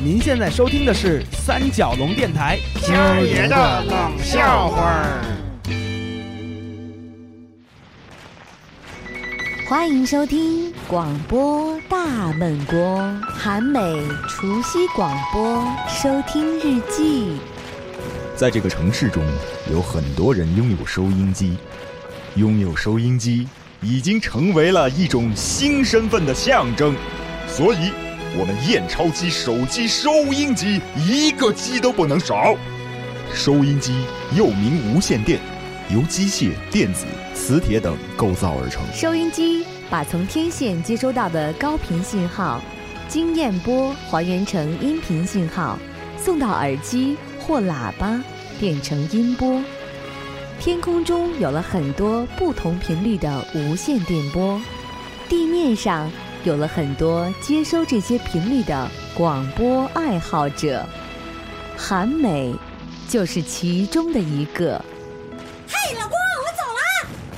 您现在收听的是三角龙电台，今儿爷的冷笑话儿。欢迎收听广播大闷锅韩美除夕广播收听日记。在这个城市中，有很多人拥有收音机，拥有收音机已经成为了一种新身份的象征，所以，我们验钞机、手机、收音机一个机都不能少。收音机又名无线电，由机械、电子、磁铁等构造而成。收音机把从天线接收到的高频信号，经验波还原成音频信号，送到耳机。或喇叭变成音波，天空中有了很多不同频率的无线电波，地面上有了很多接收这些频率的广播爱好者，韩美就是其中的一个。嗨，老公，我走了，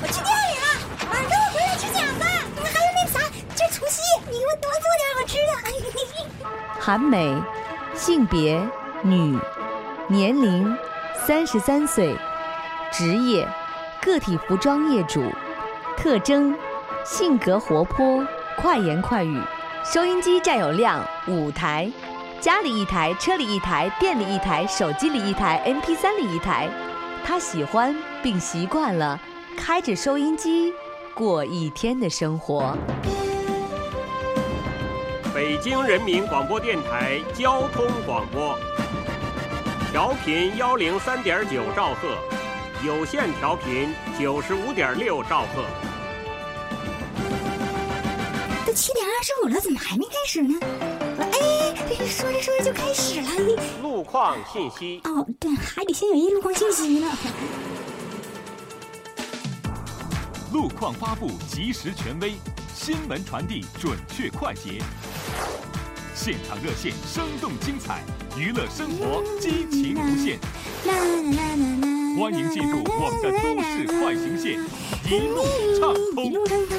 我去店里了，晚上我回来吃饺子，还有那啥，这除夕你给我多做点好吃的。韩美，性别女。年龄三十三岁，职业个体服装业主，特征性格活泼，快言快语。收音机占有量五台，家里一台，车里一台，店里一台，手机里一台，MP 三里一台。他喜欢并习惯了开着收音机过一天的生活。北京人民广播电台交通广播。调频幺零三点九兆赫，有线调频九十五点六兆赫。都七点二十五了，怎么还没开始呢？哎，说着说着就开始了。路况信息。哦，对，还得先有一路况信息呢。路况发布及时权威，新闻传递准确快捷。现场热线生动精彩，娱乐生活激情无限。欢迎进入我们的都市快行线，一路畅通。一路畅通，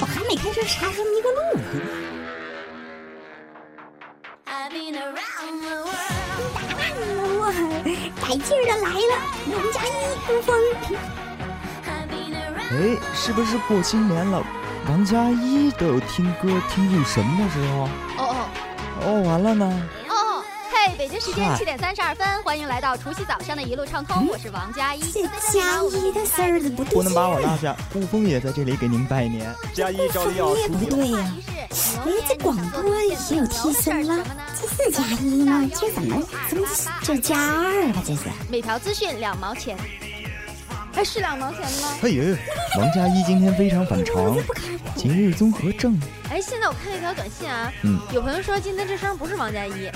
我还没开车，啥时候迷个路？哇，带劲儿的来了，王佳一古风。哎，是不是过新年了？王佳一都有听歌听入神的时候。哦哦。哦，完了呢。哦，嘿，北京时间七点三十二分，欢迎来到除夕早上的一路畅通，我是王佳一。佳一的事儿不不能把我落下，顾风也在这里给您拜年。佳一照例要出不对呀。哎，这广播也有提升了，这是佳一吗？这怎么怎么这加二了？这是每条资讯两毛钱。还是两毛钱吗？哎呦，王佳一今天非常反常，今日综合症。哎，现在我看了一条短信啊，嗯，有朋友说今天这声不是王佳一，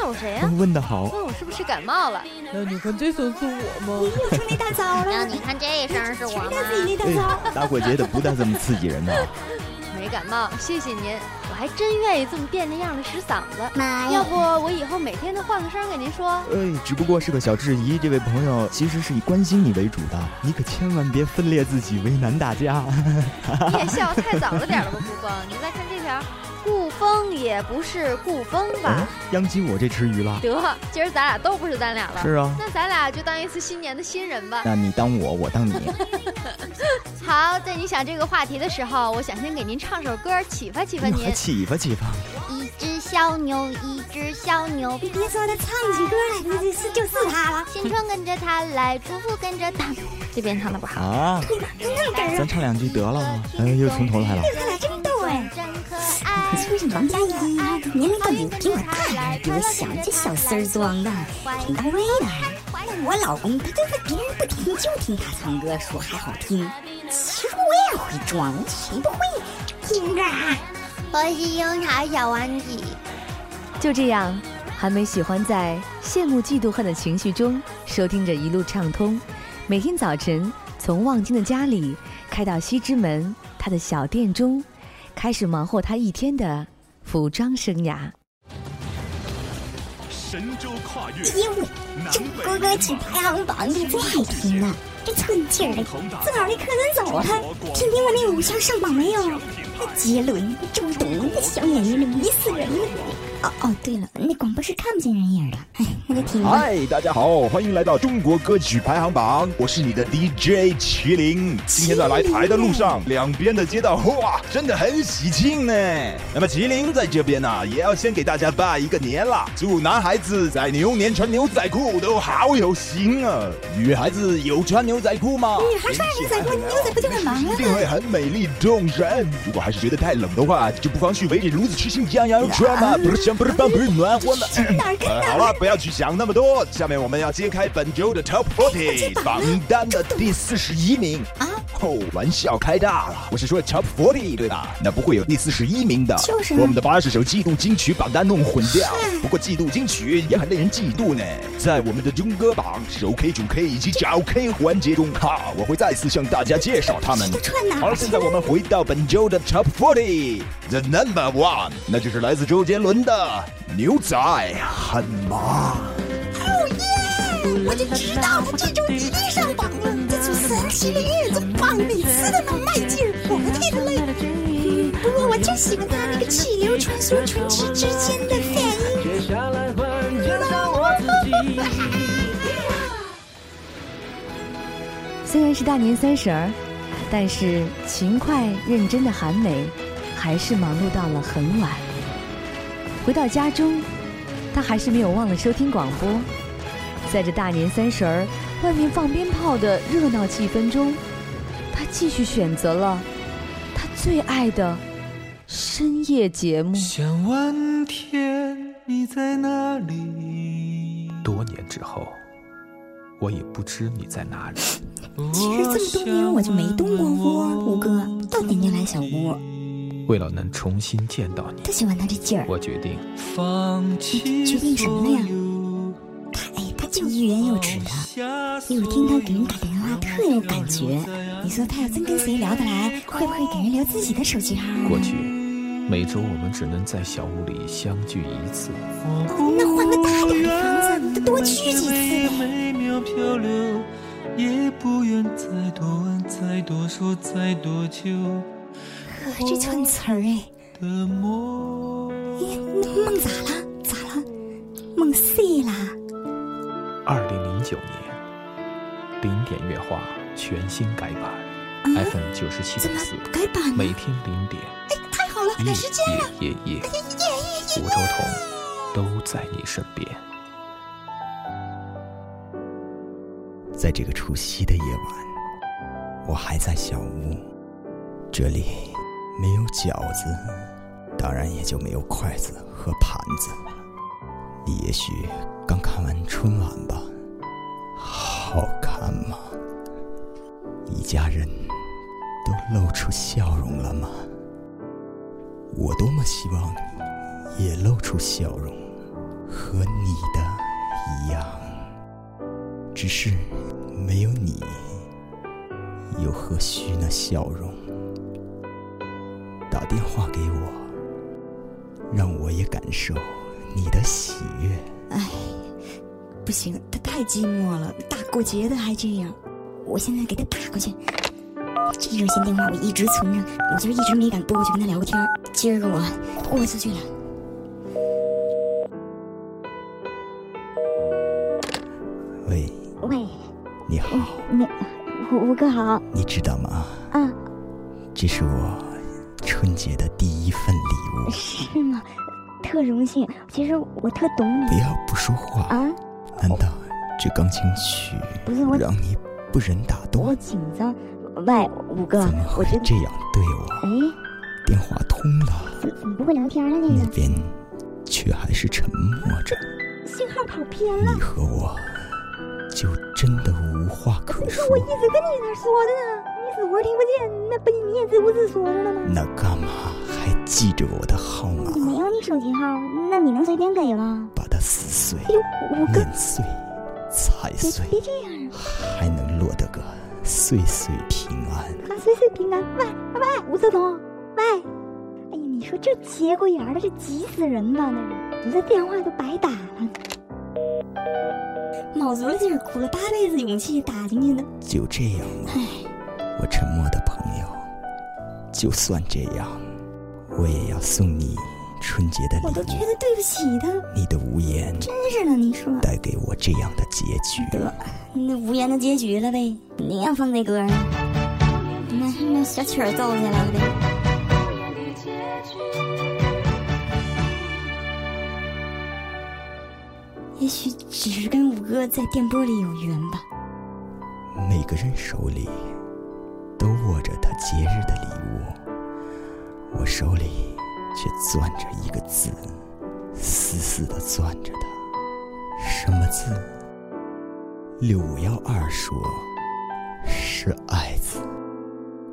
那我谁呀？问的好。问我是不是感冒了？那你看这声是我吗？你又出那大招了？那你看这声是我吗？大过节的不带这么刺激人的。没感冒，谢谢您。我还真愿意这么变着样的使嗓子。妈呀要不我以后每天都换个声给您说。哎，只不过是个小质疑。这位朋友其实是以关心你为主的，你可千万别分裂自己，为难大家。你也笑太早了点了吧，不光。你再看这条。顾风也不是顾风吧？殃及我这池鱼了。得，今儿咱俩都不是咱俩了。是啊。那咱俩就当一次新年的新人吧。那你当我，我当你。好，在你想这个话题的时候，我想先给您唱首歌，启发启发您。启发启发。一只小牛，一只小牛。你别说他唱起歌来，这是就是他了。新春跟着他来，祝福跟着他。这边唱的不好啊。咱唱两句得了。哎，又从头来了。他俩真逗哎。可是王佳怡，年龄倒比比我大，比我小，这小丝儿装的，挺到位的。我老公他就是别人不听，就听他唱歌，说还好听。其实我也会装，谁不会？听着，我是樱桃小丸子。就这样，韩梅喜欢在羡慕、嫉妒、恨的情绪中收听着一路畅通。每天早晨从望京的家里开到西直门他的小店中。开始忙活他一天的服装生涯。神州跨越，街舞，这国歌曲排行榜里最好听了，这寸劲儿的，自个儿的客人走了，听听我那偶像上榜没有？那杰伦、周董，那小演员迷死人了。哦哦，对了，那广播是看不见人影的，哎，那就听吧。嗨，大家好，欢迎来到中国歌曲排行榜，我是你的 DJ 麒麟。今天在来台的路上，两边的街道哇，真的很喜庆呢。那么麒麟在这边呢，也要先给大家拜一个年了，祝男孩子在牛年穿牛仔裤都好有型啊！女孩子有穿牛仔裤吗？女孩穿牛仔裤，牛仔裤就很忙了一定会很美丽动人。如果还是觉得太冷的话，就不妨去围着炉子吃新疆羊肉串嘛，不是暖和了？好了，不要去想那么多。下面我们要揭开本周的 Top Forty 榜单的第四十一名啊！哦，玩笑开大了，我是说 Top Forty 对吧？那不会有第四十一名的，就是我们的八十首季度金曲榜单弄混掉。不过季度金曲也很令人嫉妒呢。在我们的中歌榜首 K、主 K 以及找 K 环节中，哈，我会再次向大家介绍他们。好了，现在我们回到本周的 Top Forty，The Number One，那就是来自周杰伦的《牛仔很忙》。哦耶！我就知道他这周一定上榜了，这组神奇的日子每次都能卖劲，我替他累。不过我就喜欢他那个气流穿梭唇齿之间的反应。虽然是大年三十儿，但是勤快认真的韩梅还是忙碌到了很晚。回到家中，她还是没有忘了收听广播。在这大年三十儿外面放鞭炮的热闹气氛中，她继续选择了他最爱的深夜节目。想问天，你在哪里？多年之后，我也不知你在哪里。其实这么多年我就没动过窝，五哥到点你来小窝。为了能重新见到你，他喜欢他这劲儿。我决定放弃。决定什么了呀？就欲言又止的。有听他给人打电话特有感觉。你说他要真跟谁聊得来，会不会给人留自己的手机号？过去每周我们只能在小屋里相聚一次。哦，那换个大点的房子，多聚几次 呗。也不愿再多问，再多说，再多求。呵，这串词儿哎。咦，那梦咋了？咋了？梦碎啦？九年，零点乐话全新改版、嗯、，FM 九十七点四，改版每天零点。哎，太好了，赶时间了！夜夜夜，哎呀耶耶！五洲同都在你身边。在这个除夕的夜晚，我还在小屋，这里没有饺子，当然也就没有筷子和盘子。你也许刚看完春晚吧，好看吗？一家人都露出笑容了吗？我多么希望你也露出笑容，和你的一样。只是没有你，又何须那笑容？打电话给我，让我也感受你的喜悦。哎，不行，他太寂寞了，大过节的还这样。我现在给他打过去。这热线电话我一直存着，我就一直没敢拨过去跟他聊个天。今儿个我豁出去了。喂。喂，你好，你吴哥好，你知道吗？啊，这是我春节的第一份礼物。是吗？特荣幸。其实我特懂你。不要不说话啊！难道这钢琴曲不是我让你不忍打动？我紧张。喂，五哥，怎么会这样对我？哎，电话通了，怎么不会聊天了呢？那边却还是沉默着。信号跑偏了。你和我。就真的无话可说。我一直跟你那说的呢，你死活听不见，那不你也自顾自说着了吗？那干嘛还记着我的号码？没有你手机号，那你能随便给吗？碎，碾碎，踩碎，还能落得个岁岁平安。啊，岁岁平安！喂喂，吴泽东，喂，哎呀，你说这节骨眼儿的，这急死人吧？那你这电话都白打了。卯足了劲儿，鼓了八辈子勇气打进去的，就这样吗？我沉默的朋友，就算这样，我也要送你春节的礼物，我都觉得对不起他。你的无言，真是的，你说带给我这样的结局。得，那无言的结局了呗。你要放这歌呢？那那小曲儿奏起来了呗。也许只是跟五哥在电波里有缘吧。每个人手里都握着他节日的礼物，我手里却攥着一个字，死死的攥着它。什么字？六五幺二说是“爱”字，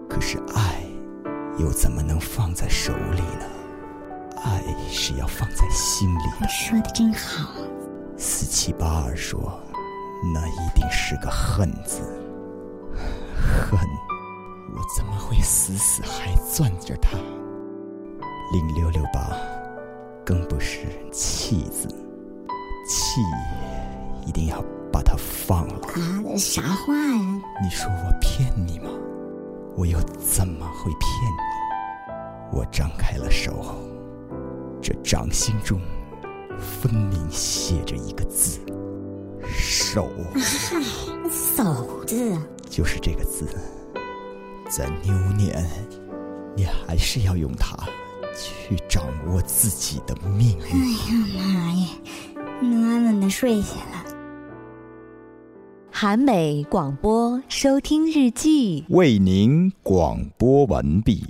可是爱又怎么能放在手里呢？爱是要放在心里的。说的真好。四七八二说，那一定是个恨字。恨，我怎么会死死还攥着它？零六六八，更不是气字，气一定要把它放了。啊，啥话呀？你说我骗你吗？我又怎么会骗你？我张开了手，这掌心中。分明写着一个字“手”，嗨，手字就是这个字，在牛年，你还是要用它去掌握自己的命运。哎呀妈呀，能安稳的睡下了。韩美广播收听日记，为您广播完毕。